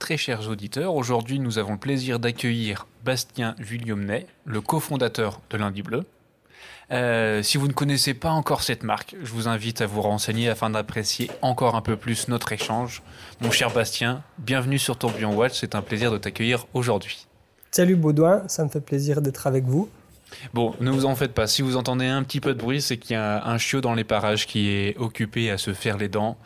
Très chers auditeurs, aujourd'hui nous avons le plaisir d'accueillir Bastien Vuillomnet, le cofondateur de Lundi Bleu. Euh, si vous ne connaissez pas encore cette marque, je vous invite à vous renseigner afin d'apprécier encore un peu plus notre échange. Mon cher Bastien, bienvenue sur Tourbillon Watch, c'est un plaisir de t'accueillir aujourd'hui. Salut Baudouin, ça me fait plaisir d'être avec vous. Bon, ne vous en faites pas. Si vous entendez un petit peu de bruit, c'est qu'il y a un chiot dans les parages qui est occupé à se faire les dents.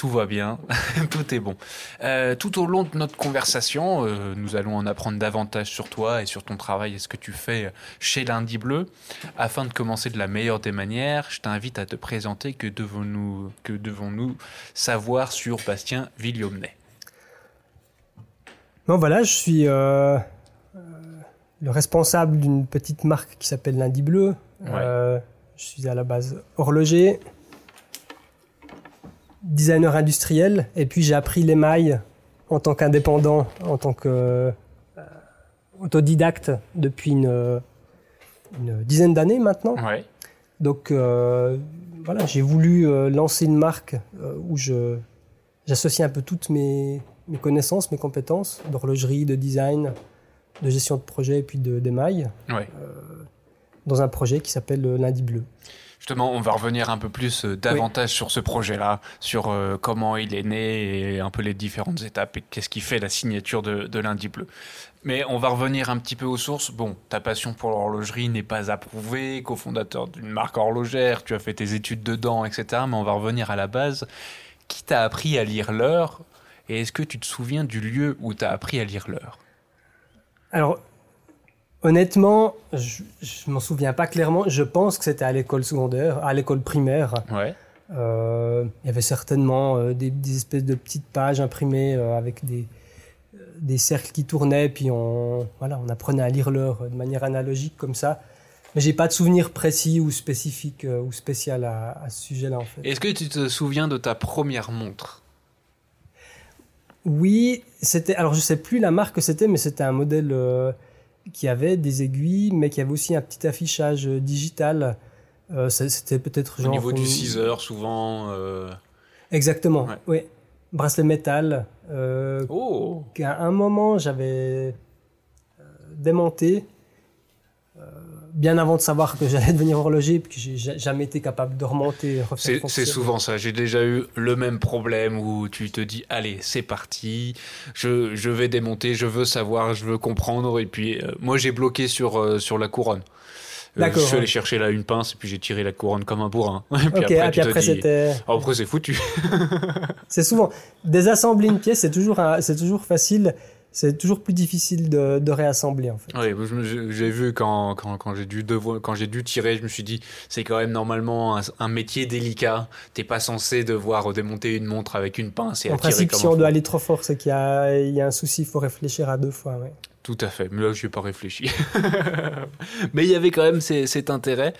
Tout va bien, tout est bon. Euh, tout au long de notre conversation, euh, nous allons en apprendre davantage sur toi et sur ton travail et ce que tu fais chez Lundi Bleu. Afin de commencer de la meilleure des manières, je t'invite à te présenter que devons-nous que devons-nous savoir sur Bastien Villomnet. Bon voilà, je suis euh, le responsable d'une petite marque qui s'appelle Lundi Bleu. je suis à la base horloger designer industriel et puis j'ai appris l'émail en tant qu'indépendant, en tant que euh, autodidacte depuis une, dizaine d'années maintenant. Donc euh, voilà, j'ai voulu euh, lancer une marque où je j'associe un peu toutes mes, mes connaissances, mes compétences d'horlogerie, de design, de gestion de projet et puis d'émail dans un projet qui s'appelle Lundi Bleu. Justement, on va revenir un peu plus euh, davantage sur ce projet-là, sur euh, comment il est né et un peu les différentes étapes et qu'est-ce qui fait la signature de, Lundi Bleu. Mais on va revenir un petit peu aux sources. Bon, ta passion pour l'horlogerie n'est pas approuvée, cofondateur d'une marque horlogère, tu as fait tes études dedans, etc. Mais on va revenir à la base. Qui t'a appris à lire l'heure Et est-ce que tu te souviens du lieu où tu as appris à lire l'heure? Alors, Honnêtement, je, m'en souviens pas clairement. Je pense que c'était à l'école secondaire, à l'école primaire. Ouais. Euh, il y avait certainement euh, des, espèces de petites pages imprimées euh, avec des, des cercles qui tournaient, puis on, voilà, on apprenait à lire l'heure de manière analogique comme ça. Mais j'ai pas de souvenir précis ou spécifique ou spécial à, à ce sujet-là en fait. Est-ce que tu te souviens de ta première montre? Oui, c'était. Alors je sais plus la marque que c'était, mais c'était un modèle qui avait des aiguilles, mais qui avait aussi un petit affichage euh, digital. Euh, c'était peut-être Au niveau du 6 heures, souvent. Euh, Exactement, oui. Bracelet métal. oh Qu'à un moment, j'avais démonté bien avant de savoir que j'allais devenir horloger, puis que j'ai jamais été capable de remonter. C'est souvent ça. J'ai déjà eu le même problème où tu te dis, allez, c'est parti, je, je, vais démonter, je veux savoir, je veux comprendre, et puis euh, moi j'ai bloqué sur, euh, sur la couronne. Euh, je suis allé chercher là une pince et puis j'ai tiré la couronne comme un bourrin. Et puis après, ah, après c'était. Ah, après c'est foutu. c'est souvent désassembler une pièce, c'est toujours c'est toujours facile c'est toujours plus difficile de, réassembler en fait. Oui, j'ai vu quand, quand, j'ai dû quand j'ai dû tirer, je me suis dit c'est quand même normalement un, métier délicat. T'es pas censé devoir démonter une montre avec une pince et en principe, si on doit aller trop fort, c'est qu'il y, a, un souci, il faut réfléchir à deux fois. Tout à fait, mais là je n'ai pas réfléchi. mais il y avait quand même cet intérêt.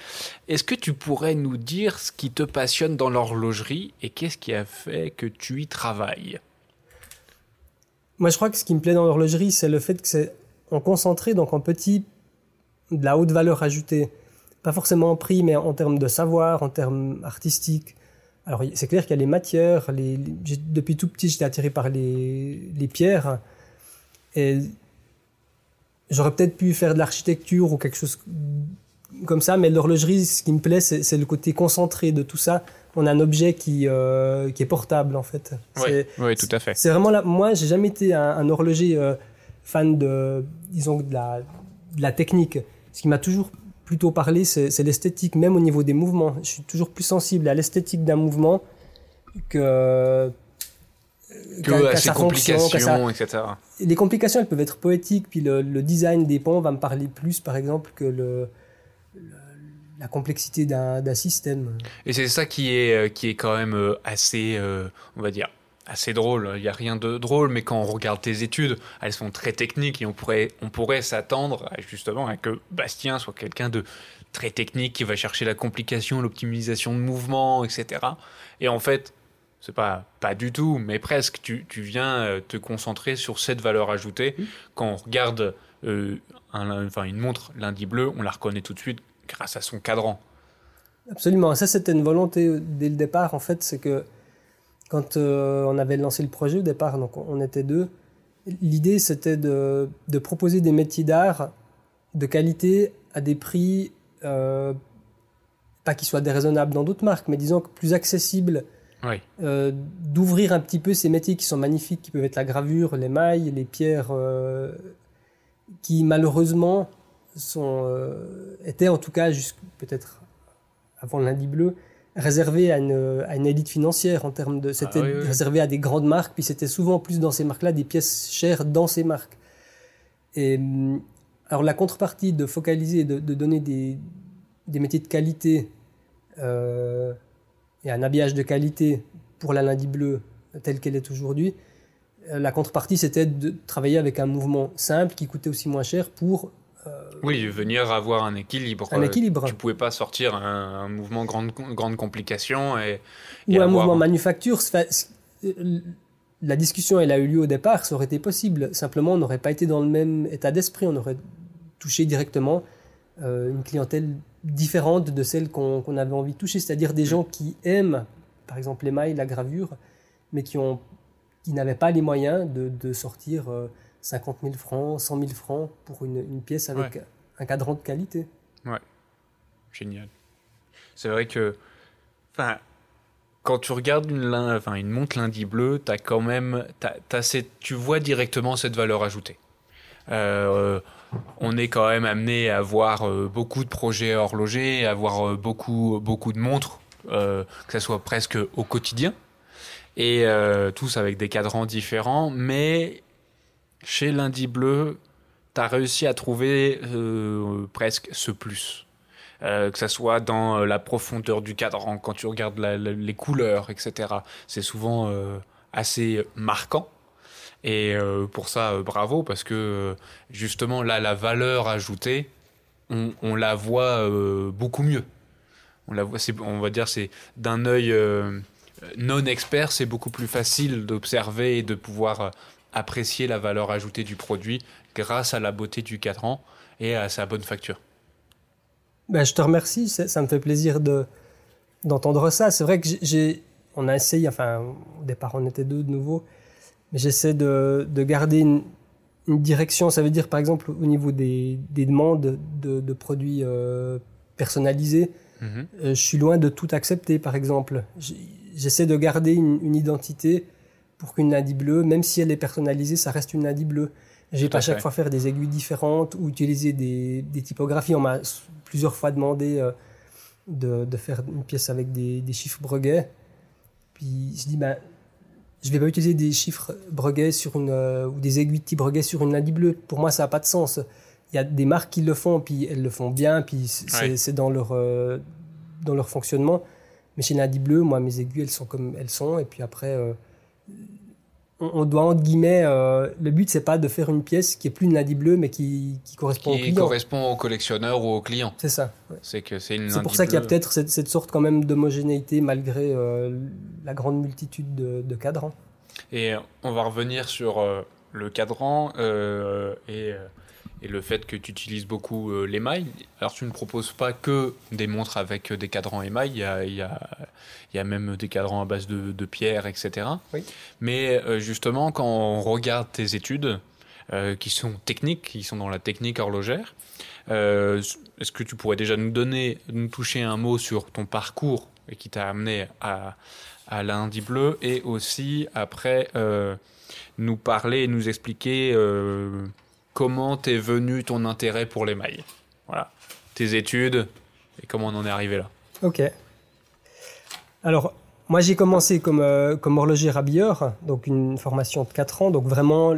Est-ce que tu pourrais nous dire ce qui te passionne dans l'horlogerie et qu'est-ce qui a fait que tu y travailles? Moi, je crois que ce qui me plaît dans l'horlogerie, c'est le fait que c'est en concentré, donc en petit, de la haute valeur ajoutée. Pas forcément en prix, mais en termes de savoir, en termes artistiques. Alors, c'est clair qu'il y a les matières. Depuis tout petit, j'étais attiré par les, pierres. J'aurais peut-être pu faire de l'architecture ou quelque chose comme ça, mais l'horlogerie, ce qui me plaît, c'est le côté concentré de tout ça on a un objet qui, euh, qui est portable en fait. Oui, tout à fait. C'est vraiment là. Moi, j'ai jamais été un, horloger euh, fan de, disons, de la, de la technique. Ce qui m'a toujours plutôt parlé, c'est l'esthétique, même au niveau des mouvements. Je suis toujours plus sensible à l'esthétique d'un mouvement que que à ses complications, etc. Les complications, elles peuvent être poétiques, puis le, le, design des ponts va me parler plus, par exemple, que le, la complexité d'un système. Et c'est ça qui est, euh, qui est quand même euh, assez, euh, on va dire, assez drôle. Il n'y a rien de drôle, mais quand on regarde tes études, elles sont très techniques et on pourrait, on pourrait s'attendre justement à que Bastien soit quelqu'un de très technique qui va chercher la complication, l'optimisation de mouvement, etc. Et en fait, c'est pas, pas du tout, mais presque, tu, tu viens te concentrer sur cette valeur ajoutée. Quand on regarde enfin, une montre lundi bleu, on la reconnaît tout de suite grâce à son cadran. Absolument. Ça, c'était une volonté dès le départ, en fait. C'est que quand euh, on avait lancé le projet au départ, donc on était deux, l'idée c'était de, de, proposer des métiers d'art de qualité à des prix, euh, pas qui soient déraisonnables dans d'autres marques, mais disons plus accessibles. Euh, d'ouvrir un petit peu ces métiers qui sont magnifiques, qui peuvent être la gravure, les mailles, les pierres, euh, qui malheureusement sont, euh, étaient en tout cas, peut-être avant le lundi bleu, réservé à une, à une élite financière en termes de. C'était ah réservé à des grandes marques, puis c'était souvent plus dans ces marques-là des pièces chères dans ces marques. Et hum, alors la contrepartie de focaliser, de, de donner des, des, métiers de qualité euh, et un habillage de qualité pour la lundi bleue telle qu'elle est aujourd'hui, euh, la contrepartie c'était de travailler avec un mouvement simple qui coûtait aussi moins cher pour oui, venir avoir un équilibre. Un équilibre. Tu pouvais pas sortir un, mouvement grande, grande complication et, ou un mouvement manufacture. La discussion, elle a eu lieu au départ, ça aurait été possible. Simplement, on n'aurait pas été dans le même état d'esprit. On aurait touché directement euh, une clientèle différente de celle qu'on avait envie de toucher, c'est-à-dire des gens qui aiment, par exemple, l'émail, la gravure, mais qui ont qui n'avaient pas les moyens de, de sortir. Euh, 50 000 francs, 100 000 francs pour une, une pièce avec un cadran de qualité. Ouais, génial. C'est vrai que, enfin, quand tu regardes une, enfin, une montre lundi bleu, as quand même, tu vois directement cette valeur ajoutée. Euh, on est quand même amené à voir euh, beaucoup de projets horlogers, à voir euh, beaucoup, beaucoup de montres, que ce soit presque au quotidien, et tous avec des cadrans différents, mais chez Lundi Bleu, tu as réussi à trouver euh, presque ce plus. Euh, que ça soit dans euh, la profondeur du cadran, quand tu regardes les couleurs, etc. C'est souvent assez marquant. Et pour ça, bravo, parce que justement, là, la valeur ajoutée, on, la voit beaucoup mieux. On, la voit, on va dire, c'est d'un œil non expert, c'est beaucoup plus facile d'observer et de pouvoir apprécier la valeur ajoutée du produit grâce à la beauté du cadran et à sa bonne facture. Ben, je te remercie, ça me fait plaisir de, d'entendre ça. C'est vrai que j'ai, on a essayé, enfin au départ on était deux de nouveau, mais j'essaie de, de garder une, une, direction. Ça veut dire par exemple au niveau des, des demandes de, de produits euh, personnalisés, mhm. euh, je suis loin de tout accepter par exemple. J'essaie de garder une, une identité pour qu'une lundi bleue, même si elle est personnalisée, ça reste une lundi bleue. J'ai pas à chaque fois faire des aiguilles différentes ou utiliser des, des typographies. On m'a plusieurs fois demandé euh, de, de, faire une pièce avec des, des, chiffres Breguet. Puis je dis, ben, je vais pas utiliser des chiffres Breguet sur une, euh, ou des aiguilles de type Breguet sur une lundi bleue. Pour moi, ça n'a pas de sens. Il y a des marques qui le font, puis elles le font bien, puis c'est dans, leur, euh, dans leur fonctionnement. Mais chez lundi bleu, moi, mes aiguilles, elles sont comme elles sont. Et puis après, on, doit entre guillemets euh, le but c'est pas de faire une pièce qui est plus une lundi bleue mais qui, correspond au client. correspond au collectionneur ou au client. C'est ça. C'est que c'est une C'est pour ça qu'il y a peut-être cette, sorte quand même d'homogénéité malgré euh, la grande multitude de, cadrans. Et on va revenir sur euh, le cadran et et le fait que tu utilises beaucoup euh, l'émail. Alors tu ne proposes pas que des montres avec des cadrans émail, il y a, il y a, il y a même des cadrans à base de, de pierre, etc. Oui. Mais euh, justement, quand on regarde tes études, euh, qui sont techniques, qui sont dans la technique horlogère, est-ce que tu pourrais déjà nous donner, nous toucher un mot sur ton parcours et qui t'a amené à, à lundi bleu et aussi après nous parler et nous expliquer comment t'es venu ton intérêt pour les mailles Voilà, tes études et comment on en est arrivé là. Ok. Alors, moi j'ai commencé comme, euh, comme horloger rabilleur, donc une formation de 4 ans, donc vraiment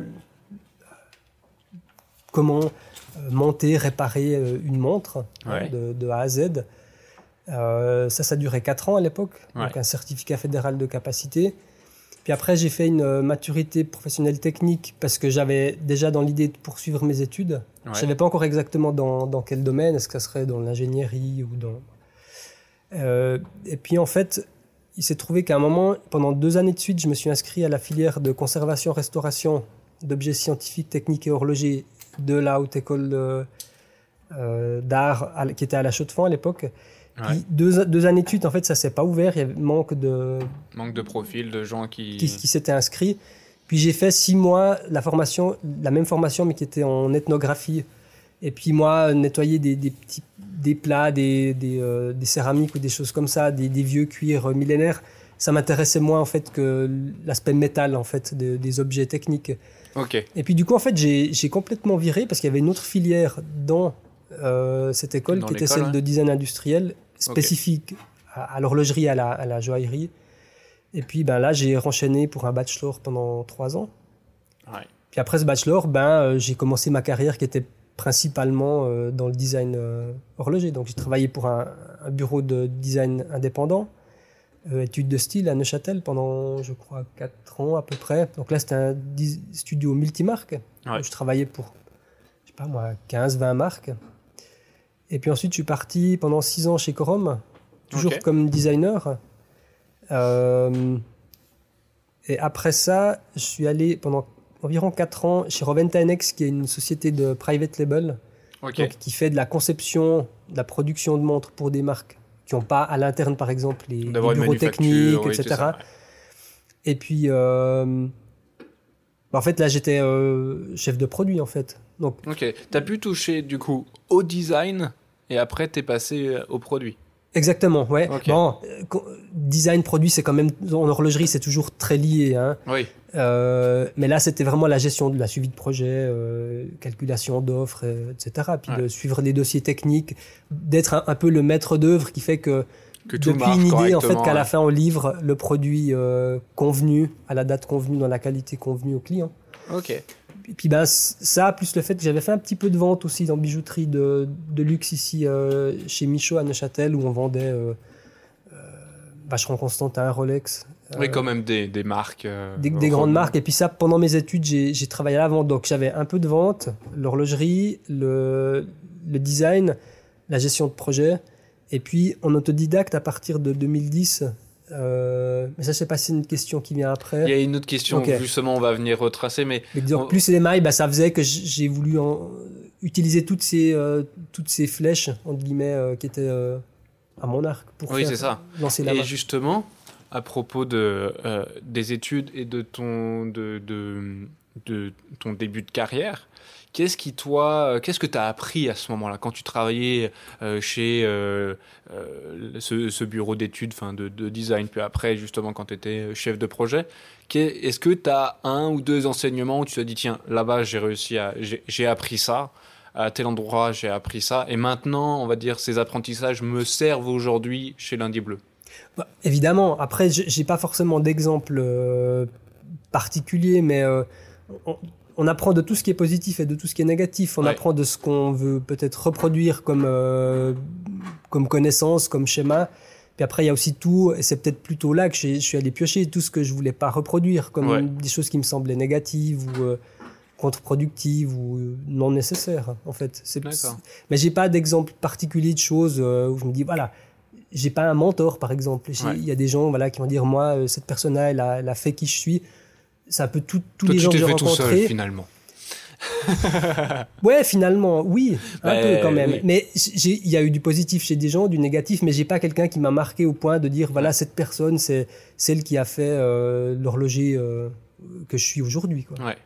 comment euh, monter, réparer euh, une montre hein, de, A à Z. ça, ça durait 4 ans à l'époque, donc un certificat fédéral de capacité. Puis après, j'ai fait une euh, maturité professionnelle technique parce que j'avais déjà dans l'idée de poursuivre mes études. Je ne savais pas encore exactement dans, dans quel domaine, est-ce que ça serait dans l'ingénierie ou dans... Euh, et puis en fait, il s'est trouvé qu'à un moment, pendant deux années de suite, je me suis inscrit à la filière de conservation-restauration d'objets scientifiques, techniques et horlogers de la Haute École euh, d'Art qui était à la Chaux-de-Fonds à l'époque deux, deux, années de suite, en fait, ça s'est pas ouvert. Il y avait manque de manque de profil de gens qui qui, s'étaient inscrits. Puis j'ai fait six mois la formation, la même formation, mais qui était en ethnographie. Et puis moi, nettoyer des, des petits des plats, des, des, euh, des, céramiques ou des choses comme ça, des, des vieux cuirs millénaires, ça m'intéressait moins en fait que l'aspect métal en fait des objets techniques. Ok. Et puis du coup en fait j'ai complètement viré parce qu'il y avait une autre filière dans euh, cette école qui était celle de design industriel spécifique à, l'horlogerie, à la, à la joaillerie. Et puis ben là j'ai renchaîné pour un bachelor pendant trois ans. Ouais. Puis après ce bachelor, ben euh, j'ai commencé ma carrière qui était principalement euh, dans le design horloger. Donc j'ai travaillé pour un, un, bureau de design indépendant euh, études de style à Neuchâtel pendant, je crois, 4 ans à peu près. Donc là, c'était un studio multimarque. Où je travaillais pour, je sais pas moi, 15, 20 marques. Et puis ensuite, je suis parti pendant 6 ans chez Corom, toujours comme designer. Euh, et après ça, je suis allé pendant environ 4 ans chez Roventanex, qui est une société de private label, qui fait de la conception, de la production de montres pour des marques qui n'ont pas à l'interne, par exemple, les, bureaux techniques, etc. Et puis, euh, bah, en fait, là, j'étais euh, chef de produit, en fait. Donc, ok. Tu as pu toucher, du coup, au design et après, tu es passé euh, au produit. Exactement, ouais. Bon, design produit, c'est quand même en horlogerie, c'est toujours très lié. Hein. Oui. Euh, mais là, c'était vraiment la gestion de la suivi de projet, euh, calculation d'offres, etc. Puis de suivre les dossiers techniques, d'être un, peu le maître d'œuvre qui fait que, que depuis une idée, en fait, qu'à la fin, on livre le produit euh, convenu, à la date convenue, dans la qualité convenue au client. Ok. Et puis ben, ça, plus le fait que j'avais fait un petit peu de vente aussi dans bijouterie de, de luxe ici chez Michaud à Neuchâtel, où on vendait Vacheron Constantin, Rolex, oui, quand même des, des marques. Euh, des, grandes marques. Et puis ça, pendant mes études, j'ai travaillé à la vente. Donc j'avais un peu de vente, l'horlogerie, le, le, design, la gestion de projet. Et puis en autodidacte, à partir de 2010, euh, mais ça, je sais pas si c'est une question qui vient après. Il y a une autre question, justement, on va venir retracer. Mais, mais plus les mailles, bah, ça faisait que j'ai voulu en... utiliser toutes ces, euh, toutes ces flèches, entre guillemets, qui étaient à mon arc pour oui, faire, ça. lancer la Et justement, à propos de, euh, des études et de ton, de, de, de ton début de carrière. Qu'est-ce qui toi, euh, qu'est-ce que tu as appris à ce moment-là quand tu travaillais euh, chez ce, ce, bureau d'études, enfin de, de, design, puis après justement quand tu étais chef de projet? Est-ce que tu as un ou deux enseignements où tu te dis tiens là-bas j'ai réussi à j'ai appris ça à tel endroit j'ai appris ça et maintenant on va dire ces apprentissages me servent aujourd'hui chez Lundi Bleu? Bah, évidemment, après, j'ai pas forcément d'exemple euh, particulier, mais euh, on, apprend de tout ce qui est positif et de tout ce qui est négatif. On apprend de ce qu'on veut peut-être reproduire comme, euh, comme connaissance, comme schéma. Puis après, il y a aussi tout, et c'est peut-être plutôt là que je suis allé piocher tout ce que je voulais pas reproduire, comme des choses qui me semblaient négatives ou contre-productives ou non nécessaires, en fait. Mais j'ai pas d'exemple particulier de choses où je me dis, voilà, j'ai pas un mentor, par exemple. Il y a des gens voilà, qui vont dire Moi, euh, cette personne-là, elle a, fait qui je suis. C'est un peu tout, tous les gens que j'ai rencontrés. Tout seul, finalement. ouais, finalement, oui, un peu quand même. Mais il y a eu du positif chez des gens, du négatif, mais j'ai pas quelqu'un qui m'a marqué au point de dire voilà, cette personne, c'est celle qui a fait euh, l'horloger euh, que je suis aujourd'hui. Ouais.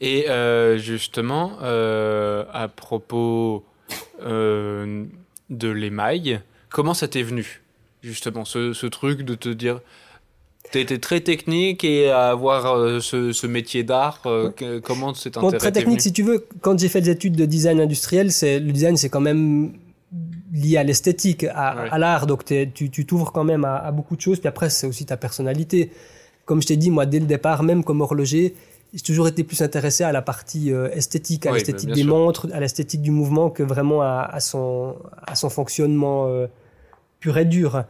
Et justement, à propos de l'émail, Comment ça t'est venu, justement, ce, truc de te dire. Tu étais très technique et à avoir euh, ce, métier d'art, euh, comment c'est intéressé Très technique, si tu veux. Quand j'ai fait des études de design industriel, c'est le design, c'est quand même lié à l'esthétique, à, l'art. Donc tu t'ouvres quand même à, beaucoup de choses. Puis après, c'est aussi ta personnalité. Comme je t'ai dit, moi, dès le départ, même comme horloger, j'ai toujours été plus intéressé à la partie euh, esthétique, à l'esthétique des montres, à l'esthétique du mouvement que vraiment à, son, à son fonctionnement pur et dur.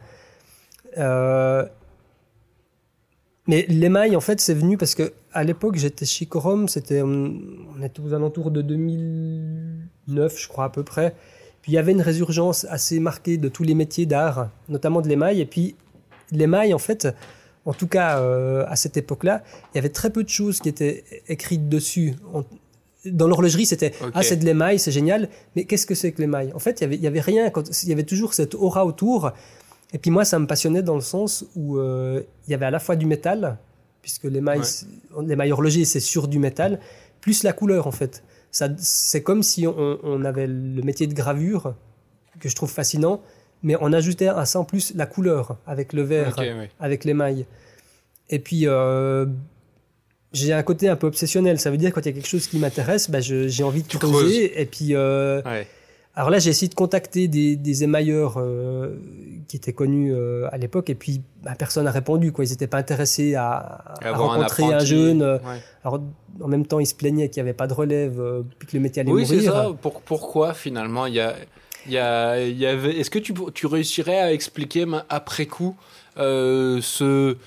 Euh, mais l'émail, en fait, c'est venu parce que à l'époque, j'étais chez Corom, c'était, on, était aux alentours de 2009, je crois, à peu près. Puis il y avait une résurgence assez marquée de tous les métiers d'art, notamment de l'émail. Et puis l'émail, en fait, en tout cas euh, à cette époque-là, il y avait très peu de choses qui étaient écrites dessus dans l'horlogerie, c'était ah c'est de l'émail, c'est génial. Mais qu'est-ce que c'est que l'émail En fait, il y avait, y avait rien. il y avait toujours cette aura autour. Et puis moi, ça me passionnait dans le sens où euh, il y avait à la fois du métal, puisque l'émail, l'émail horloger, c'est sur du métal, plus la couleur, en fait. Ça, c'est comme si on, on, avait le métier de gravure, que je trouve fascinant, mais on ajoutait à ça en plus la couleur, avec le vert, avec l'émail. Et puis, euh, j'ai un côté un peu obsessionnel. Ça veut dire quand il y a quelque chose qui m'intéresse, bah, j'ai envie de creuser. Et puis, euh, alors là, j'ai essayé de contacter des, des émailleurs euh, qui étaient connus euh, à l'époque, et puis bah, personne n'a répondu. Quoi. Ils n'étaient pas intéressés à, à rencontrer un, jeune. Euh, alors, en même temps, ils se plaignaient qu'il n'y avait pas de relève, puis que le métier allait oui, mourir. Oui, c'est ça. Pour, pourquoi finalement il y a, y a, y avait... Est-ce que tu, tu réussirais à expliquer après coup ce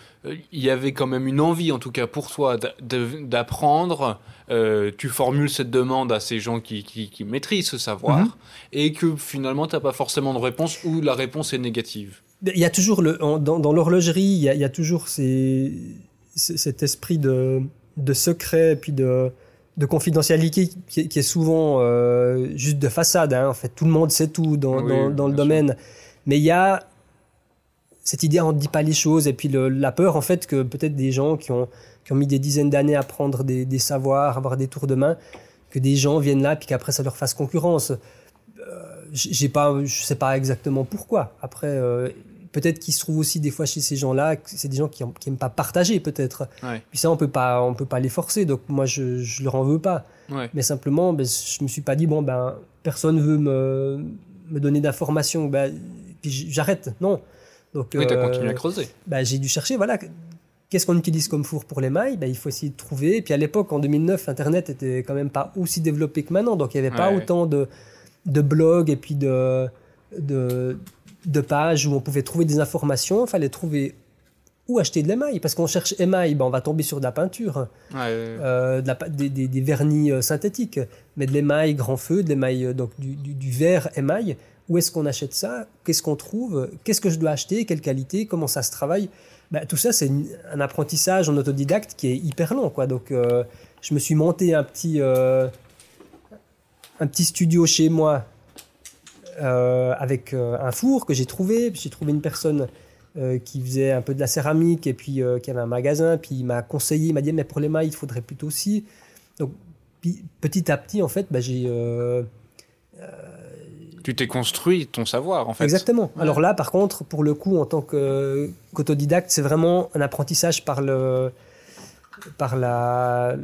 il y avait quand même une envie, en tout cas pour toi, d'apprendre. Euh, tu formules cette demande à ces gens qui, qui, maîtrisent ce savoir mhm. et que finalement, tu n'as pas forcément de réponse ou la réponse est négative. Il y a toujours, le, dans, l'horlogerie, il, y a, toujours ces, cet esprit de, de secret et puis de, de confidentialité qui, est souvent euh, juste de façade. Hein. En fait, tout le monde sait tout dans, dans, le domaine. Mais il y a cette idée, on ne dit pas les choses, et puis la peur, en fait, que peut-être des gens qui ont, qui ont mis des dizaines d'années à prendre des, des, savoirs, avoir des tours de main, que des gens viennent là, puis qu'après ça leur fasse concurrence. Euh, j'ai pas, je sais pas exactement pourquoi. Après, euh, peut-être qu'il se trouve aussi des fois chez ces gens-là, c'est des gens qui n'aiment pas partager, peut-être. Puis ça, on peut pas, on peut pas les forcer. Donc moi, je, je leur en veux pas. Mais simplement, ben, je me suis pas dit bon ben personne veut me, me donner d'informations, ben, puis j'arrête. Non. Donc, oui, tu as continué à creuser. Bah, j'ai dû chercher, voilà, qu'est-ce qu'on utilise comme four pour les mailles? Bah, Il faut essayer de trouver. Et puis à l'époque, en 2009, Internet était quand même pas aussi développé que maintenant. Donc il n'y avait pas autant de, de blogs et puis de, de, de, pages où on pouvait trouver des informations. Il fallait trouver où acheter de l'émail. Parce qu'on cherche émail, bah, on va tomber sur de la peinture, euh, de la, des, des, vernis euh, synthétiques. Mais de l'émail grand feu, de l'émail, euh, donc du, du, du verre émail, où est-ce qu'on achète ça? Qu'est-ce qu'on trouve? Qu'est-ce que je dois acheter? Quelle qualité? Comment ça se travaille? Ben, Tout ça, c'est un apprentissage en autodidacte qui est hyper long. Quoi. Donc, euh, je me suis monté un petit, euh, un petit studio chez moi euh, avec un four que j'ai trouvé. J'ai trouvé une personne qui faisait un peu de la céramique et puis qui avait un magasin. Puis il m'a conseillé, il m'a dit, mais pour les mailles, il faudrait plutôt aussi. Donc, petit à petit, en fait, ben, j'ai tu t'es construit ton savoir en fait. Exactement. Alors là, par contre, pour le coup, en tant qu'autodidacte, c'est vraiment un apprentissage par le, par la,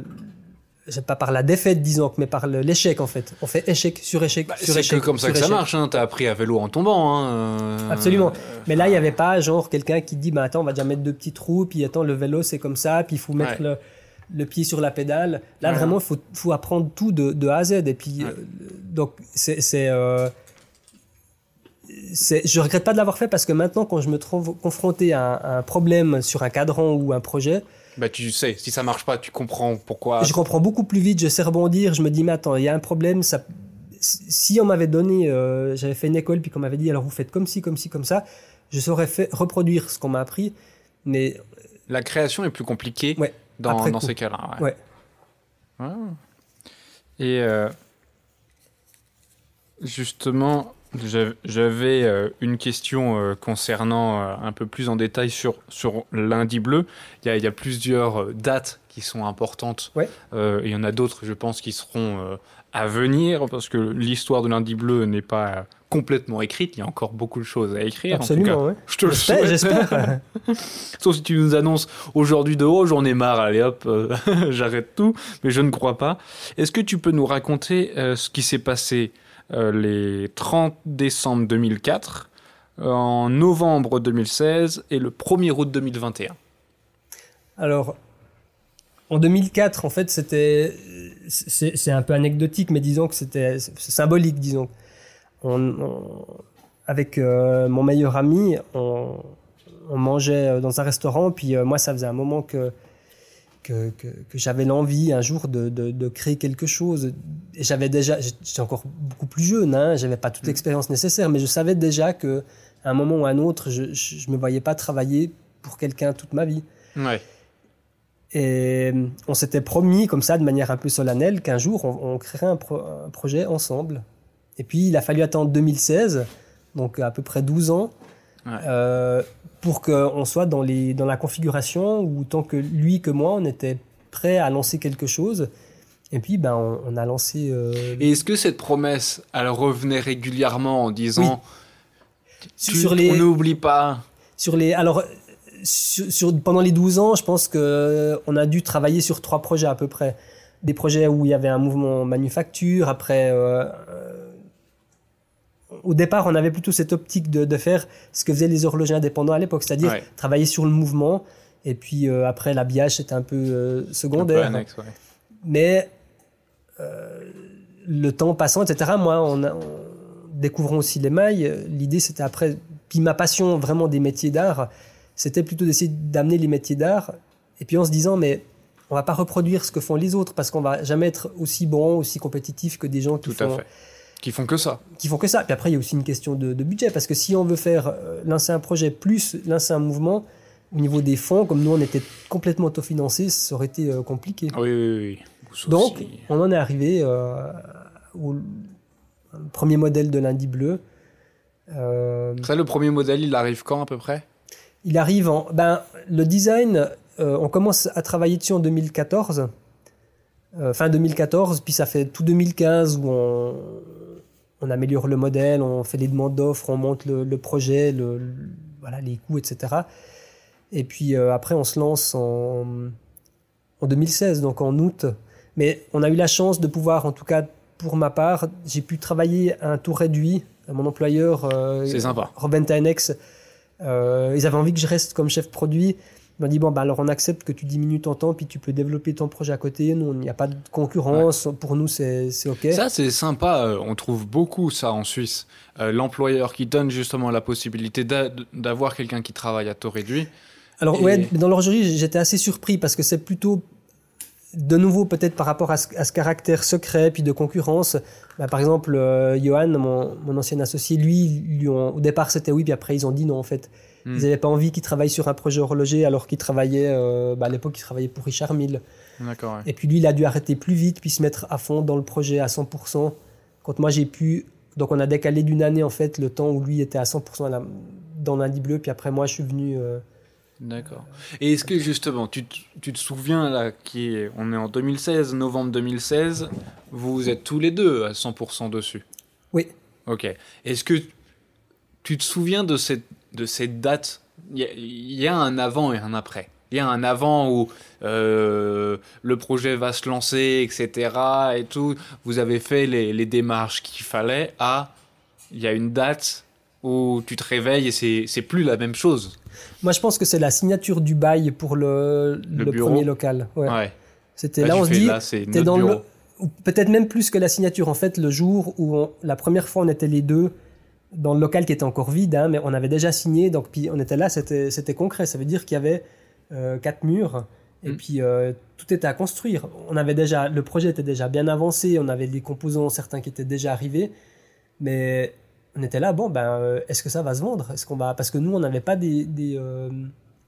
pas par la défaite, disons, mais par l'échec en fait. On fait échec sur échec bah, sur échec. C'est comme ça que ça marche. Hein. T'as appris à vélo en tombant. Hein. Euh, Absolument. Mais là, il n'y avait pas genre quelqu'un qui dit, bah attends, on va déjà mettre deux petits trous, puis attends, le vélo c'est comme ça, puis il faut mettre le, le, pied sur la pédale. Là, vraiment, il faut, faut, apprendre tout de, de, A à Z. Et puis, euh, donc, c'est euh, je regrette pas de l'avoir fait parce que maintenant, quand je me trouve confronté à un, problème sur un cadran ou un projet, bah, tu sais, si ça marche pas, tu comprends pourquoi. Je comprends beaucoup plus vite, je sais rebondir, je me dis, mais attends, il y a un problème, ça... si on m'avait donné, euh, j'avais fait une école, puis qu'on m'avait dit, alors vous faites comme ci, comme ci, comme ça, je saurais fait, reproduire ce qu'on m'a appris, mais... La création est plus compliquée ouais, dans, dans ces cas-là. Ouais. Et euh, justement, j'avais euh, une question euh, concernant euh, un peu plus en détail sur, sur lundi bleu. Il y a, plusieurs dates qui sont importantes. Ouais. il y en a d'autres, je pense, qui seront à venir parce que l'histoire de lundi bleu n'est pas complètement écrite. Il y a encore beaucoup de choses à écrire. Absolument, en Je te le souhaite. J'espère. Sauf si tu nous annonces aujourd'hui de haut, j'en ai marre, allez hop, j'arrête tout. Mais je ne crois pas. Est-ce que tu peux nous raconter ce qui s'est passé les 30 décembre 2004, en novembre 2016 et le 1er août 2021 Alors, en 2004, en fait, c'était. C'est un peu anecdotique, mais disons que c'était symbolique, disons. avec euh, mon meilleur ami, on, on, mangeait dans un restaurant, puis euh, moi, ça faisait un moment que que, que, j'avais l'envie un jour de, de, créer quelque chose. J'avais déjà, j'étais encore beaucoup plus jeune, hein, j'avais pas toute mm. l'expérience nécessaire, mais je savais déjà que à un moment ou à un autre, je, je, me voyais pas travailler pour quelqu'un toute ma vie. Ouais. Et on s'était promis comme ça, de manière un peu solennelle, qu'un jour on, créerait un, un, projet ensemble. Et puis il a fallu attendre 2016, donc à peu près 12 ans, euh, pour qu'on soit dans, les, dans la configuration où tant que lui que moi, on était prêt à lancer quelque chose. Et puis, ben, on, a lancé. Euh, Et est-ce que cette promesse, elle revenait régulièrement en disant sur les... on n'oublie pas Sur les. Alors, sur, pendant les 12 ans, je pense que on a dû travailler sur trois projets à peu près. Des projets où il y avait un mouvement manufacture, après. Euh, au départ, on avait plutôt cette optique de, faire ce que faisaient les horlogers indépendants à l'époque, c'est-à-dire travailler sur le mouvement. Et puis euh, après, l'habillage, c'était un peu euh, secondaire. Mais euh, le temps passant, etc., moi, on, a, découvrant aussi les mailles, l'idée c'était après. Puis ma passion vraiment des métiers d'art, c'était plutôt d'essayer d'amener les métiers d'art. Et puis en se disant, mais on va pas reproduire ce que font les autres parce qu'on va jamais être aussi bon, aussi compétitif que des gens qui Tout font. À fait qui font que ça. Qui font que ça. Puis après, il y a aussi une question de, budget, parce que si on veut faire euh, lancer un projet plus lancer un mouvement, au niveau des fonds, comme nous on était complètement autofinancés, ça aurait été euh, compliqué. Oui, oui, oui. Donc, on en est arrivé euh, au premier modèle de lundi bleu. ça, le premier modèle, il arrive quand à peu près? Il arrive en. Ben, le design, on commence à travailler dessus en 2014. fin 2014, puis ça fait tout 2015 où on, on améliore le modèle, on fait les demandes d'offres, on monte le, projet, le, voilà, les coûts, etc. Et puis euh, après, on se lance en, en 2016, donc en août. Mais on a eu la chance de pouvoir, en tout cas pour ma part, j'ai pu travailler à un taux réduit. Mon employeur, euh, Robin Tynex, euh, ils avaient envie que je reste comme chef produit. M'a dit, bon, bah, alors on accepte que tu diminues ton temps, puis tu peux développer ton projet à côté. Nous, il n'y a pas de concurrence. Pour nous, c'est OK. Ça, c'est sympa. Euh, on trouve beaucoup ça en Suisse. Euh, l'employeur qui donne justement la possibilité d'avoir quelqu'un qui travaille à taux réduit. Alors, ouais, dans l'orgerie, j'étais assez surpris parce que c'est plutôt de nouveau, peut-être par rapport à ce, caractère secret, puis de concurrence, bah, par exemple, euh, Johan, mon, mon, ancien associé, lui, lui au départ c'était oui, puis après ils ont dit non en fait. Hmm. Ils n'avaient pas envie qu'il travaille sur un projet horloger alors qu'il travaillait, euh, bah, à l'époque, il travaillait pour Richard Mille. Et puis lui, il a dû arrêter plus vite, puis se mettre à fond dans le projet à 100%. Quand moi, j'ai pu. Donc, on a décalé d'une année, en fait, le temps où lui était à 100% dans lundi bleu, puis après, moi, je suis venu. Euh, D'accord. Et est-ce que justement, tu, tu, te souviens là, qui est, on est en 2016, novembre 2016, vous êtes tous les deux à 100% dessus? Oui. Ok. Est-ce que tu te souviens de cette de cette date, il y, a un avant et un après. Il y a un avant où euh, le projet va se lancer, etc. Et tout. Vous avez fait les, démarches qu'il fallait. À il y a une date où tu te réveilles et c'est plus la même chose. Moi, je pense que c'est la signature du bail pour le, le, premier local. Ouais. C'était là, on se dit, t'es dans le, peut-être même plus que la signature. En fait, le jour où la première fois on était les deux dans le local qui était encore vide, hein, mais on avait déjà signé, donc puis on était là, c'était concret. Ça veut dire qu'il y avait euh, quatre murs et mm. puis euh, tout était à construire. On avait déjà, le projet était déjà bien avancé, on avait des composants certains qui étaient déjà arrivés, mais on était là, bon ben, euh, est-ce que ça va se vendre? Est-ce qu'on va Parce que nous, on n'avait pas des, des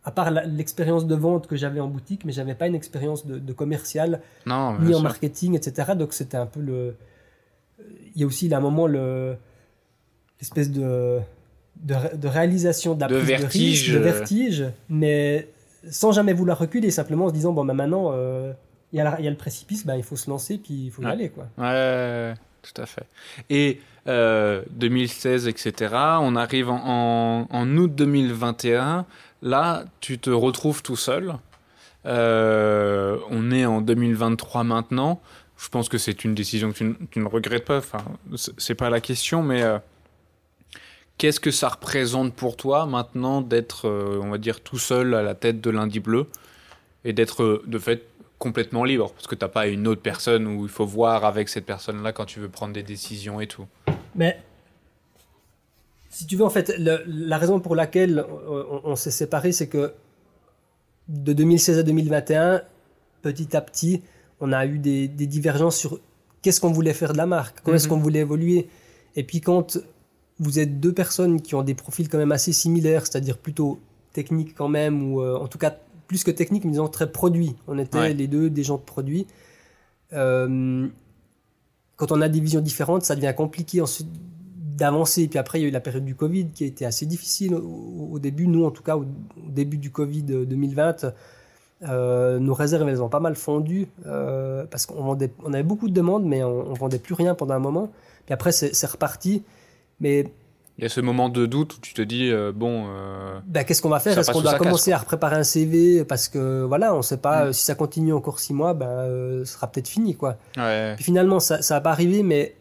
à part l'expérience de vente que j'avais en boutique, mais j'avais pas une expérience de, commercial, ni en marketing, etc. Donc c'était un peu le. Il y a aussi là un moment le espèce de, de, réalisation de la de vertige. de, vertige, mais sans jamais vouloir reculer, simplement en se disant bon, bah, maintenant, euh, il y, a y a le précipice, bah, il faut se lancer, puis il faut y aller. Quoi. Ouais, tout à fait. Et 2016, euh, etc., on arrive en, en, août 2021, là, tu te retrouves tout seul. Euh, on est en 2023 maintenant. Je pense que c'est une décision que tu, tu, ne regrettes pas. Enfin, c'est pas la question, mais Qu'est-ce que ça représente pour toi maintenant d'être, euh, on va dire, tout seul à la tête de lundi bleu et d'être euh, de fait complètement libre? Parce que tu n'as pas une autre personne où il faut voir avec cette personne-là quand tu veux prendre des décisions et tout. Mais si tu veux, en fait, la raison pour laquelle on, s'est séparés, c'est que de 2016 à 2021, petit à petit, on a eu des, divergences sur qu'est-ce qu'on voulait faire de la marque, comment est-ce mhm. qu'on voulait évoluer. Et puis quand vous êtes deux personnes qui ont des profils quand même assez similaires, c'est-à-dire plutôt techniques quand même, ou euh, en tout cas plus que techniques, mais disons très produits. On était les deux des gens de produits. Euh, quand on a des visions différentes, ça devient compliqué ensuite d'avancer. Puis après, il y a eu la période du Covid qui a été assez difficile au, au début. Nous, en tout cas, au, au début du Covid 2020, euh, nos réserves, elles ont pas mal fondu euh, parce qu'on vendait, on avait beaucoup de demandes, mais on, on vendait plus rien pendant un moment. Puis après, c'est reparti. Mais Il y a ce moment de doute où tu te dis, euh, bon, euh, ben, qu'est-ce qu'on va faire? Ça Est-ce qu'on doit ça casse, commencer à préparer un CV Parce que voilà, on sait pas Mm. euh, si ça continue encore six mois, ben, ce sera peut-être fini, quoi. ouais, Puis finalement, ça n'a pas arrivé, mais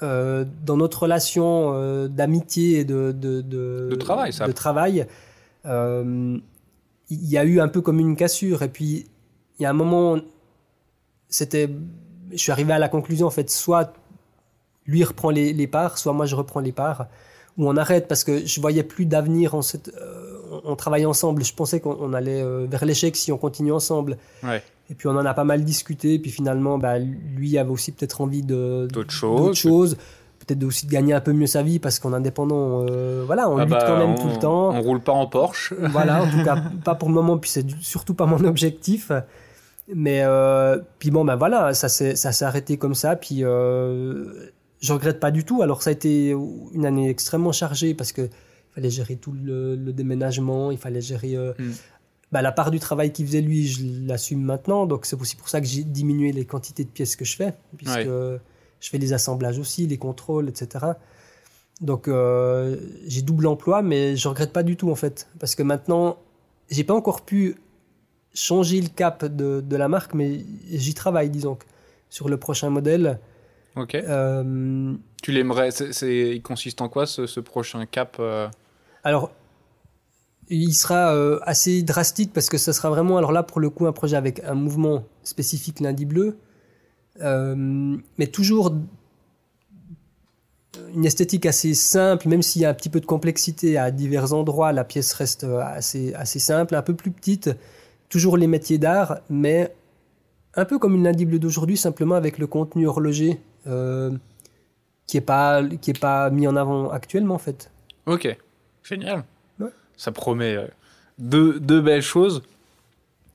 dans notre relation d'amitié et de, de, de, De travail, ça. de travail, il y a eu un peu comme une cassure. Et puis, il y a un moment, c'était, je suis arrivé à la conclusion, en fait, soit lui reprend les, les parts, soit moi je reprends les parts, ou on arrête parce que je voyais plus d'avenir en cette, euh, on, on travaillait ensemble. Je pensais qu'on on allait euh, vers l'échec si on continue ensemble. ouais. Et puis on en a pas mal discuté. Puis finalement, bah, lui avait aussi peut-être envie de D'autres choses. choses. Peut-être aussi de gagner un peu mieux sa vie parce qu'en indépendant, euh, voilà, on Ah lutte bah, quand même on, tout le temps. On roule pas en Porsche. Voilà, en tout cas, pas pour le moment. Puis c'est surtout pas mon objectif. Mais puis bon, ben voilà, ça s'est ça s'est arrêté comme ça. Puis je regrette pas du tout. Alors ça a été une année extrêmement chargée parce que il fallait gérer tout le, le déménagement, il fallait gérer euh, Mm. bah, la part du travail qu'il faisait lui, je l'assume maintenant. Donc c'est aussi pour ça que j'ai diminué les quantités de pièces que je fais, puisque Ouais. je fais les assemblages aussi, les contrôles, etc. Donc euh, j'ai double emploi, mais je regrette pas du tout en fait, parce que maintenant j'ai pas encore pu changer le cap de, de la marque, mais j'y travaille, disons, sur le prochain modèle. Ok. Euh, Tu l'aimerais. c'est- c'est- Il consiste en quoi ce, ce prochain cap euh, alors, il sera euh, assez drastique parce que ce sera vraiment, alors là pour le coup, un projet avec un mouvement spécifique lundi bleu, euh, mais toujours une esthétique assez simple, même s'il y a un petit peu de complexité à divers endroits, la pièce reste assez, assez simple, un peu plus petite, toujours les métiers d'art, mais un peu comme une lundi bleu d'aujourd'hui, simplement avec le contenu horloger qui n'est pas, qui est pas mis en avant actuellement en fait. Ok. Génial. Ouais. Ça promet euh, deux, deux belles choses.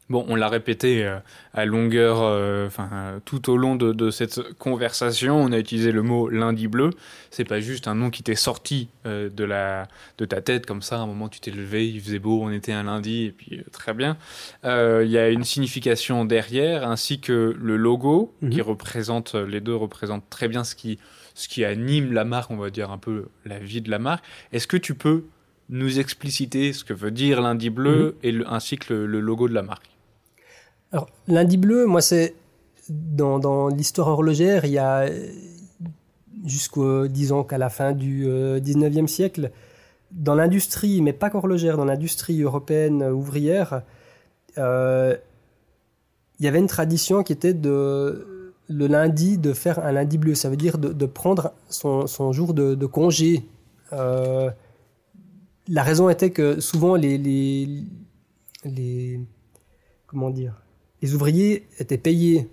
Bon, on l'a répété euh, à longueur, euh, enfin euh, tout au long de, de cette conversation, on a utilisé le mot lundi bleu. C'est pas juste un nom qui t'est sorti euh, de la de ta tête comme ça. À un moment, tu t'es levé, il faisait beau, on était un lundi, et puis euh, très bien. Euh, Il y a une signification derrière, ainsi que le logo Mhm. qui représente les deux représentent très bien ce qui ce qui anime la marque, on va dire un peu la vie de la marque. Est-ce que tu peux nous expliciter ce que veut dire lundi bleu et le- ainsi que le, le logo de la marque? Alors, lundi bleu, moi, c'est dans, l'histoire horlogère, il y a jusqu'au, disons qu'à la fin du euh, 19e siècle, dans l'industrie, mais pas qu'horlogère, dans l'industrie européenne ouvrière, euh, il y avait une tradition qui était de le lundi de faire un lundi bleu. Ça veut dire de, prendre son, jour de, congé. Euh, la raison était que souvent les, les comment dire les ouvriers étaient payés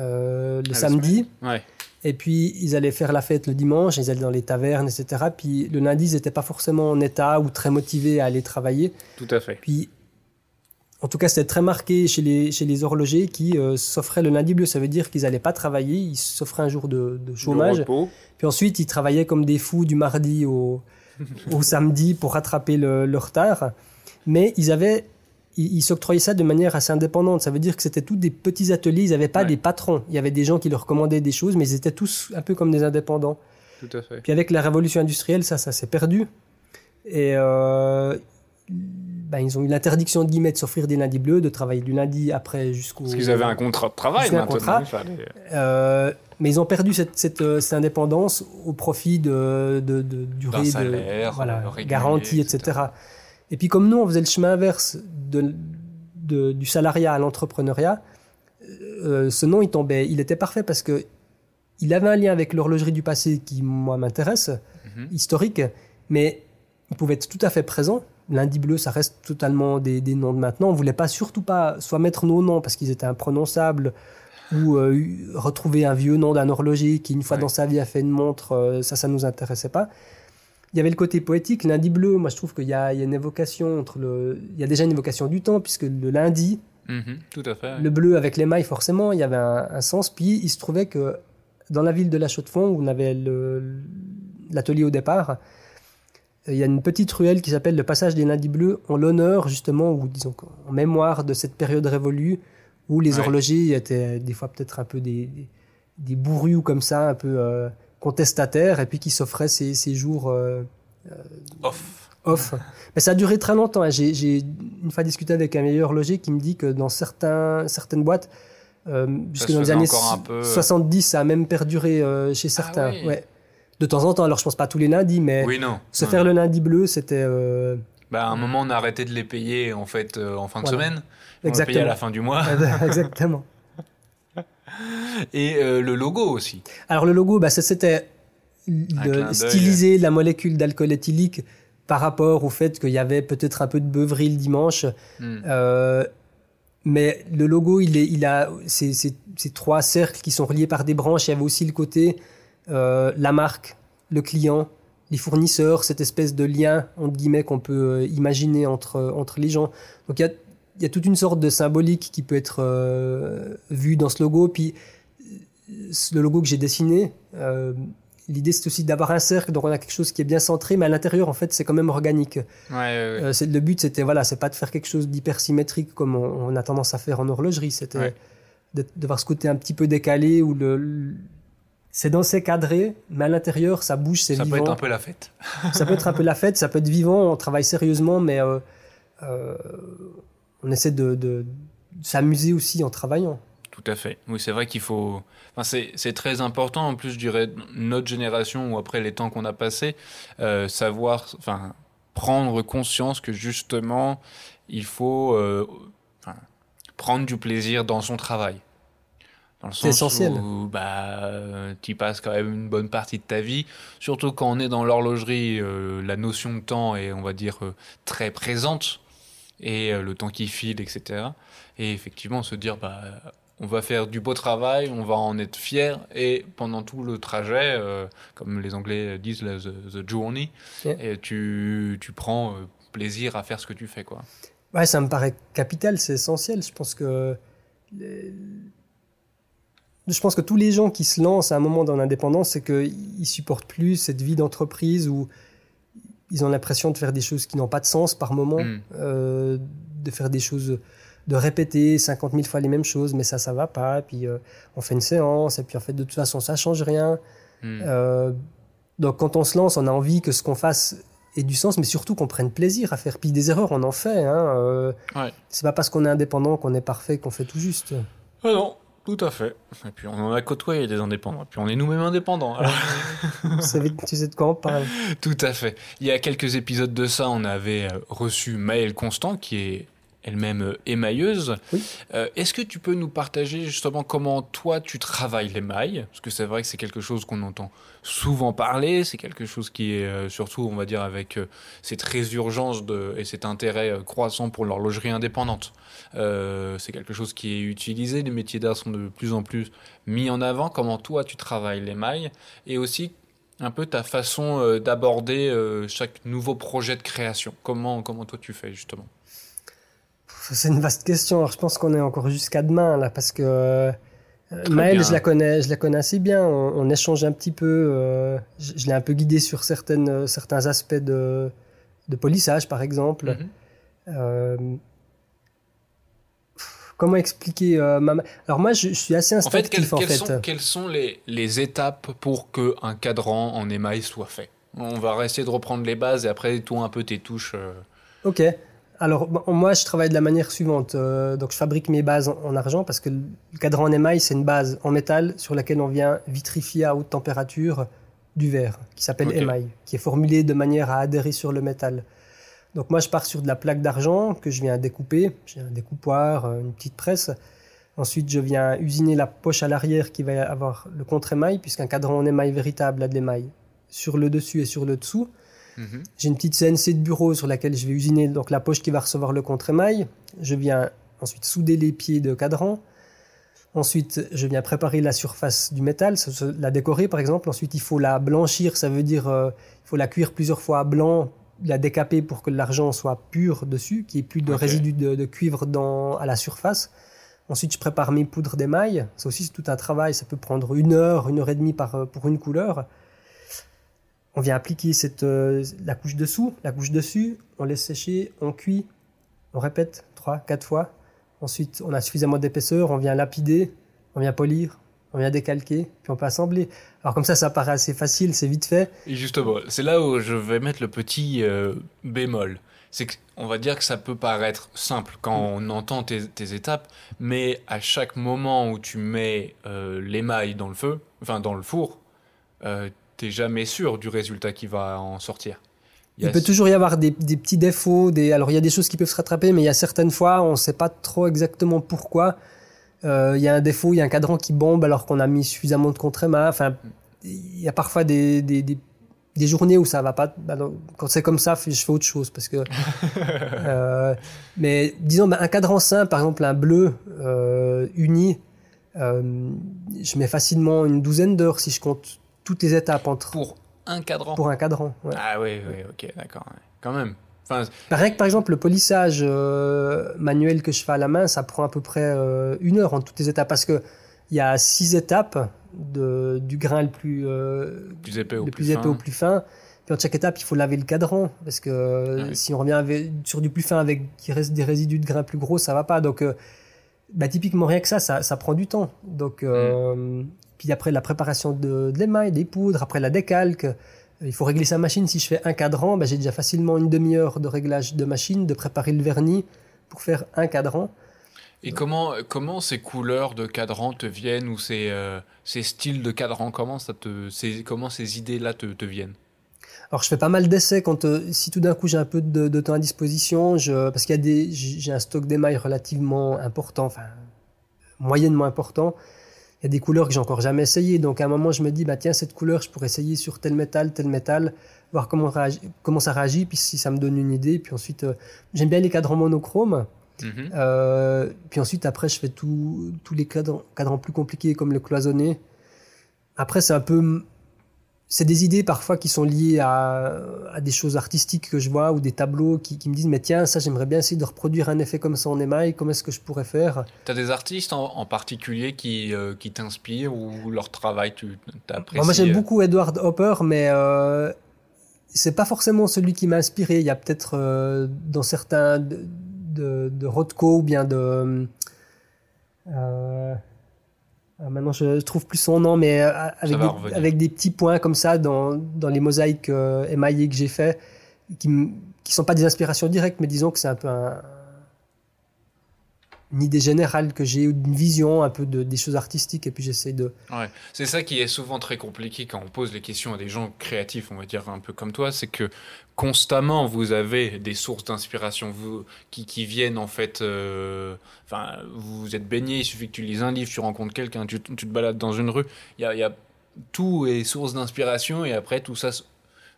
euh, le samedi Ouais. et puis ils allaient faire la fête le dimanche, ils allaient dans les tavernes, etc. Puis le lundi, ils n'étaient pas forcément en état ou très motivés à aller travailler. Tout à fait. Puis, en tout cas, c'était très marqué chez les, chez les horlogers qui euh, s'offraient le lundi bleu. Ça veut dire qu'ils n'allaient pas travailler, ils s'offraient un jour de, chômage. repos. Puis ensuite, ils travaillaient comme des fous du mardi au, au samedi pour rattraper le, le retard. Mais ils avaient, ils, ils s'octroyaient ça de manière assez indépendante. Ça veut dire que c'était tous des petits ateliers. Ils n'avaient pas Ouais. des patrons. Il y avait des gens qui leur commandaient des choses, mais ils étaient tous un peu comme des indépendants. Tout à fait. Puis avec la révolution industrielle, ça, ça s'est perdu. Et euh, ben, ils ont eu l'interdiction de guillemets de s'offrir des lundis bleus, de travailler du lundi après jusqu'au. Parce qu'ils avaient un contrat de travail maintenant. contrat. fallait- Euh, mais ils ont perdu cette, cette, euh, cette indépendance au profit de, de, de durée salaire, de voilà, euh, régulier, garantie, etc. etc. Et puis comme nous, on faisait le chemin inverse de, de- du salariat à l'entrepreneuriat, euh, ce nom, il tombait. Il était parfait parce que il avait un lien avec l'horlogerie du passé qui, moi, m'intéresse, Mhm. historique, mais il pouvait être tout à fait présent. Lundi bleu, ça reste totalement des, des noms de maintenant. On voulait pas surtout pas soit mettre nos noms parce qu'ils étaient imprononçables ou euh, retrouver un vieux nom d'un horloger qui une fois Ouais. dans sa vie a fait une montre. euh, ça, ça nous intéressait pas. Il y avait le côté poétique. Lundi bleu, moi je trouve qu'il y, a il y a une évocation entre le, il y a déjà une évocation du temps puisque le lundi, Mhm, Tout à fait. le bleu avec les mailles, forcément, il y avait un, un sens. Puis il se trouvait que dans la ville de La Chaux-de-Fonds, où on avait l'atelier au départ, il y a une petite ruelle qui s'appelle le passage des lundis bleus en l'honneur justement, ou disons en mémoire de cette période révolue où les Ouais. horlogers étaient des fois peut-être un peu des, des, des bourrus comme ça, un peu euh, contestataires, et puis qui s'offraient ces, ces jours euh, Off. off. Mais ça a duré très longtemps. hein. J'ai une fois discuté avec un meilleur horloger qui me dit que dans certains, certaines boîtes, euh, jusque dans les années encore un peu- 70, ça a même perduré euh, chez certains. oui. ouais. De temps en temps, alors je pense pas tous les lundis, mais Oui, non. se Non. faire le lundi bleu, c'était euh, Bah, à un moment, on a arrêté de les payer en fait euh, en fin de Voilà. semaine. On les payait à la fin du mois. exactement. Et euh, le logo aussi. Alors le logo, bah, ça, c'était styliser la molécule d'alcool éthylique par rapport au fait qu'il y avait peut-être un peu de beuverie le dimanche. Hmm. Euh, mais le logo, il, est, il a ces, ces- ces trois cercles qui sont reliés par des branches. Il y avait aussi le côté euh, la marque, le client, les fournisseurs, cette espèce de lien entre guillemets qu'on peut imaginer entre entre les gens. Donc il y a y a toute une sorte de symbolique qui peut être euh, vue dans ce logo. Puis euh, le logo que j'ai dessiné, euh, l'idée c'est aussi d'avoir un cercle, donc on a quelque chose qui est bien centré, mais à l'intérieur en fait c'est quand même organique. Ouais, ouais, ouais. Euh, c'est- le but, c'était voilà, c'est pas de faire quelque chose d'hyper symétrique comme on, on a tendance à faire en horlogerie. C'était de, de voir ce côté un petit peu décalé où le, le- c'est dans ces cadrés, mais à l'intérieur, ça bouge, c'est ça vivant. peut être un peu la fête. Ça peut être un peu la fête, ça peut être vivant. On travaille sérieusement, mais euh, euh, on essaie de, de- de s'amuser aussi en travaillant. Tout à fait. Oui, c'est vrai qu'il faut. Enfin, c'est, très important. En plus, je dirais notre génération ou après les temps qu'on a passés, euh, savoir, enfin, prendre conscience que justement, il faut, euh, enfin, prendre du plaisir dans son travail. C'est essentiel. où bah, tu passes quand même une bonne partie de ta vie, surtout quand on est dans l'horlogerie, euh, la notion de temps est, on va dire, euh, très présente, et euh, le temps qui file, etc. Et effectivement, se dire, bah, on va faire du beau travail, on va en être fier, et pendant tout le trajet, euh, comme les Anglais disent, la, the, the journey, et tu, tu prends euh, plaisir à faire ce que tu fais, quoi. Ouais, ça me paraît capital, c'est essentiel. Je pense que les- je pense que tous les gens qui se lancent à un moment dans l'indépendance, c'est qu'ils supportent plus cette vie d'entreprise où ils ont l'impression de faire des choses qui n'ont pas de sens par moment, Mm. euh, de faire des choses, de répéter 50 000 fois les mêmes choses, mais ça, ça va pas. Et puis euh, on fait une séance, et puis en fait, de toute façon, ça change rien. Hmm. Euh, donc quand on se lance, on a envie que ce qu'on fasse ait du sens, mais surtout qu'on prenne plaisir à faire. Puis des erreurs, on en fait. Hein, euh, Ouais. C'est pas parce qu'on est indépendant qu'on est parfait, qu'on fait tout juste. Ah non, tout à fait. Et puis on en a côtoyé des indépendants, et puis on est nous-mêmes indépendants. alors. Vous savez, tu sais de quoi on parle. Tout à fait. Il y a quelques épisodes de ça, on avait euh, reçu Maëlle Constant, qui est elle-même euh, émailleuse. Oui. Euh, Est-ce que tu peux nous partager justement comment toi tu travailles l'émail? Parce que c'est vrai que c'est quelque chose qu'on entend souvent parler, c'est quelque chose qui est euh, surtout, on va dire, avec euh, cette résurgence de, et cet intérêt croissant pour l'horlogerie indépendante. C'est quelque chose qui est utilisé, les métiers d'art sont de plus en plus mis en avant. Comment toi tu travailles l'émail? Et aussi un peu ta façon d'aborder chaque nouveau projet de création. Comment, comment toi tu fais justement? C'est une vaste question. Alors, je pense qu'on est encore jusqu'à demain, là, parce que euh, Maëlle, je la connais, je la connais assez bien. On, on échange un petit peu. euh, je je l'ai un peu guidé sur certaines, euh, certains aspects de, de polissage, par exemple. Mhm. Euh, pff, comment expliquer ma... Alors moi, je, je suis assez En fait, instinctif, en quelles fait. sont, quelles sont les, les étapes pour qu'un cadran en émail soit fait? On va essayer de reprendre les bases et après toi un peu tes touches. Ok. Alors moi, je travaille de la manière suivante. Euh, donc, je fabrique mes bases en, en argent parce que le cadran en émail, c'est une base en métal sur laquelle on vient vitrifier à haute température du verre, qui s'appelle émail, qui est formulé de manière à adhérer sur le métal. Donc, moi, je pars sur de la plaque d'argent que je viens découper. J'ai un découpoir, euh, une petite presse. Ensuite, je viens usiner la poche à l'arrière qui va avoir le contre-émail, puisqu'un cadran en émail véritable a de l'émail sur le dessus et sur le dessous. Mhm. J'ai une petite CNC de bureau sur laquelle je vais usiner donc la poche qui va recevoir le contre-émail. Je viens ensuite souder les pieds de cadran. Ensuite, je viens préparer la surface du métal, la décorer par exemple. Ensuite, il faut la blanchir, ça veut dire euh, il faut la cuire plusieurs fois à blanc, la décaper pour que l'argent soit pur dessus, qu'il n'y ait plus de résidus de, de cuivre dans, à la surface. Ensuite, je prépare mes poudres d'émail. Ça aussi, c'est tout un travail. Ça peut prendre une heure, une heure et demie par, euh, pour une couleur. On vient appliquer cette, euh, la couche dessous, la couche dessus, on laisse sécher, on cuit, on répète trois, quatre fois. Ensuite, on a suffisamment d'épaisseur, on vient lapider, on vient polir, on vient décalquer, puis on peut assembler. Alors comme ça, ça paraît assez facile, c'est vite fait. Et justement, c'est là où je vais mettre le petit euh, bémol. C'est qu'on va dire que ça peut paraître simple quand on entend tes, tes étapes, mais à chaque moment où tu mets euh, l'émail dans le feu, enfin dans le four, euh, t'es jamais sûr du résultat qui va en sortir. Il, il peut toujours y avoir des, des, petits défauts. Des... Alors il y a des choses qui peuvent se rattraper, mais il y a certaines fois, on ne sait pas trop exactement pourquoi. Euh, il y a un défaut, il y a un cadran qui bombe alors qu'on a mis suffisamment de contre-main. Enfin, il y a parfois des, des, des, des, journées où ça va pas. Bah non, quand c'est comme ça, je fais autre chose parce que. euh, mais disons, bah, un cadran simple, par exemple un bleu euh, uni, je mets facilement une douzaine d'heures si je compte toutes les étapes entre. Pour un cadran. Pour un cadran. Ouais. Ah oui, oui, ok, d'accord. Ouais. Quand même. Enfin, Pareil que par exemple le polissage euh, manuel que je fais à la main, ça prend à peu près euh, une heure en toutes les étapes parce que il y a six étapes de, du grain le plus, euh, plus épais, le au, plus plus épais au plus fin. Puis en chaque étape, il faut laver le cadran parce que Ah oui. si on revient avec, sur du plus fin avec qui reste des résidus de grain plus gros, ça va pas. Donc euh, bah, typiquement rien que ça, ça, ça prend du temps. Donc euh, puis après la préparation de, de l'émail, des poudres, après la décalque. Il faut régler sa machine. Si je fais un cadran, bah, j'ai déjà facilement une demi-heure de réglage de machine, de préparer le vernis pour faire un cadran. Et comment, comment ces couleurs de cadran te viennent ou ces, euh, ces styles de cadran, comment, ça te, ces, comment ces idées-là te, te viennent? Alors je fais pas mal d'essais quand euh, si tout d'un coup j'ai un peu de, de temps à disposition, je, parce qu'il y a des j'ai un stock d'émail relativement important, enfin moyennement important. Il y a des couleurs que j'ai encore jamais essayé, donc à un moment je me dis bah tiens cette couleur je pourrais essayer sur tel métal, tel métal, voir comment réagi- comment ça réagit, puis si ça me donne une idée, puis ensuite euh, j'aime bien les cadrans monochromes. Mhm. Euh, puis ensuite, après, je fais tous les cadrans, cadrans plus compliqués comme le cloisonné. Après, c'est un peu. C'est des idées parfois qui sont liées à, à des choses artistiques que je vois ou des tableaux qui, qui me disent Mais tiens, ça, j'aimerais bien essayer de reproduire un effet comme ça en émail. Comment est-ce que je pourrais faire? T'as des artistes en, en particulier qui, euh, qui t'inspirent ou leur travail tu t'apprécies Bon, Moi, j'aime beaucoup Edward Hopper, mais euh, c'est pas forcément celui qui m'a inspiré. Il y a peut-être euh, dans certains de, de, de Rothko ou bien de. Euh, maintenant, je trouve plus son nom, mais euh, avec, des, avec des petits points comme ça dans, dans les mosaïques euh, émaillées que j'ai fait, qui, qui sont pas des inspirations directes, mais disons que c'est un peu un, une idée générale que j'ai, une vision un peu de, des choses artistiques, et puis j'essaie de. Ouais, c'est ça qui est souvent très compliqué quand on pose les questions à des gens créatifs, on va dire un peu comme toi, c'est que constamment vous avez des sources d'inspiration qui, qui viennent en fait. euh, vous êtes baigné, il suffit que tu lises un livre, tu rencontres quelqu'un, tu, tu te balades dans une rue, il y a, y a tout est source d'inspiration et après tout ça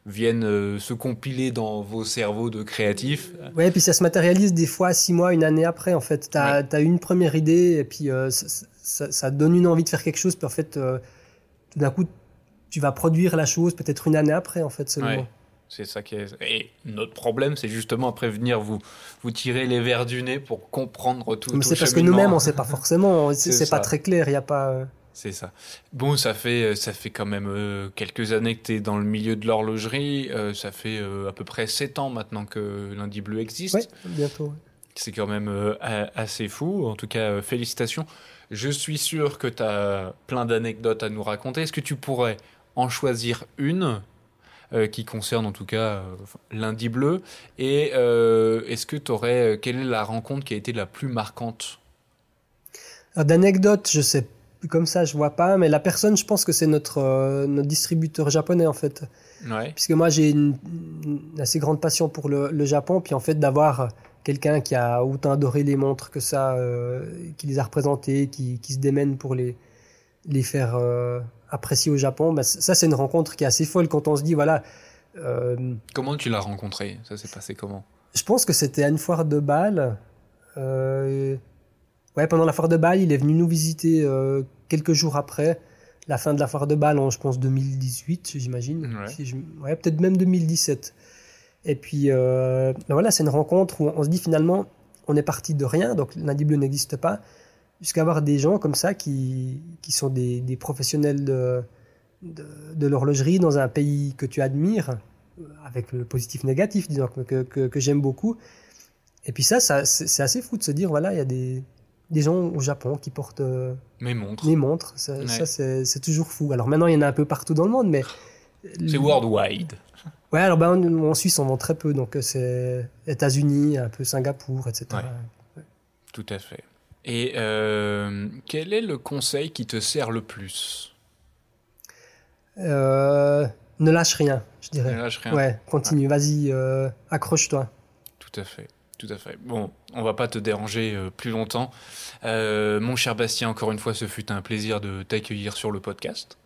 viennent euh, se compiler dans vos cerveaux de créatifs. Ouais, puis ça se matérialise des fois six mois, une année après. En fait, t'as as une première idée et puis euh, ça, ça, ça donne une envie de faire quelque chose. Puis en fait, euh, tout d'un coup, tu vas produire la chose peut-être une année après, en fait, seulement. Ouais. C'est ça qui est. Et notre problème, c'est justement après venir vous, vous tirer les verres du nez pour comprendre tout. Mais c'est parce que nous-mêmes, on sait pas forcément. C'est pas très clair. Il y a pas. Euh, C'est ça. Bon, ça fait, ça fait quand même euh, quelques années que tu es dans le milieu de l'horlogerie. Euh, ça fait euh, à peu près 7 ans maintenant que Lundi Bleu existe. Ouais, bientôt. ouais. C'est quand même euh, assez fou. En tout cas, euh, félicitations. Je suis sûr que tu as plein d'anecdotes à nous raconter. Est-ce que tu pourrais en choisir une euh, qui concerne en tout cas euh, Lundi Bleu? Et euh, est-ce que tu aurais. quelle est la rencontre qui a été la plus marquante? Alors, D'anecdotes, je sais comme ça, je vois pas. Mais la personne, je pense que c'est notre euh, notre distributeur japonais en fait. Ouais. puisque moi j'ai une, une assez grande passion pour le, le Japon, puis en fait d'avoir quelqu'un qui a autant adoré les montres que ça, euh, qui les a représentées, qui, qui se démène pour les, les faire euh, apprécier au Japon, c- ça c'est une rencontre qui est assez folle quand on se dit voilà, Comment tu l'as rencontré? Ça s'est passé comment? je pense que c'était à une foire de Bâle. Euh, ouais, pendant la foire de Bâle, il est venu nous visiter euh, quelques jours après la fin de la foire de Bâle, en je pense 2018, j'imagine. Ouais. Si je- ouais, peut-être même 2017. Et puis euh, ben voilà, c'est une rencontre où on se dit finalement, on est parti de rien, donc lundi bleu n'existe pas, jusqu'à avoir des gens comme ça qui, qui sont des, des professionnels de, de, de l'horlogerie dans un pays que tu admires, euh, avec le positif négatif, disons, que, que, que j'aime beaucoup. Et puis ça, ça c'est assez fou de se dire, voilà, il y a des, des gens au Japon qui portent euh, Mes montres. Ça, Ouais. ça, c'est toujours fou. Alors maintenant, il y en a un peu partout dans le monde, mais... C'est worldwide. Ouais, alors ben, en, en Suisse, on vend très peu, donc euh, c'est États-Unis, un peu Singapour, etc. Ouais. Tout à fait. Et euh, quel est le conseil qui te sert le plus? Euh, ne lâche rien, je dirais. Ne lâche rien. Ouais, continue, vas-y, accroche-toi. Tout à fait. Tout à fait. Bon, on va pas te déranger euh, plus longtemps. Euh, mon cher Bastien, encore une fois, ce fut un plaisir de t'accueillir sur le podcast.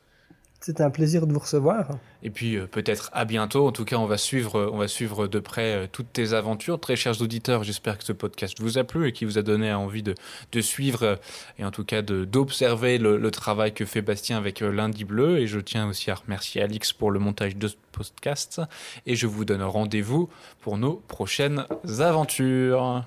C'était un plaisir de vous recevoir. Et puis euh, peut-être à bientôt. En tout cas, on va suivre, on va suivre de près euh, toutes tes aventures. Très chers auditeurs, j'espère que ce podcast vous a plu et qui vous a donné envie de, suivre euh, et en tout cas d'observer le, le travail que fait Bastien avec Lundi Bleu. Et je tiens aussi à remercier Alix pour le montage de ce podcast. Et je vous donne rendez-vous pour nos prochaines aventures.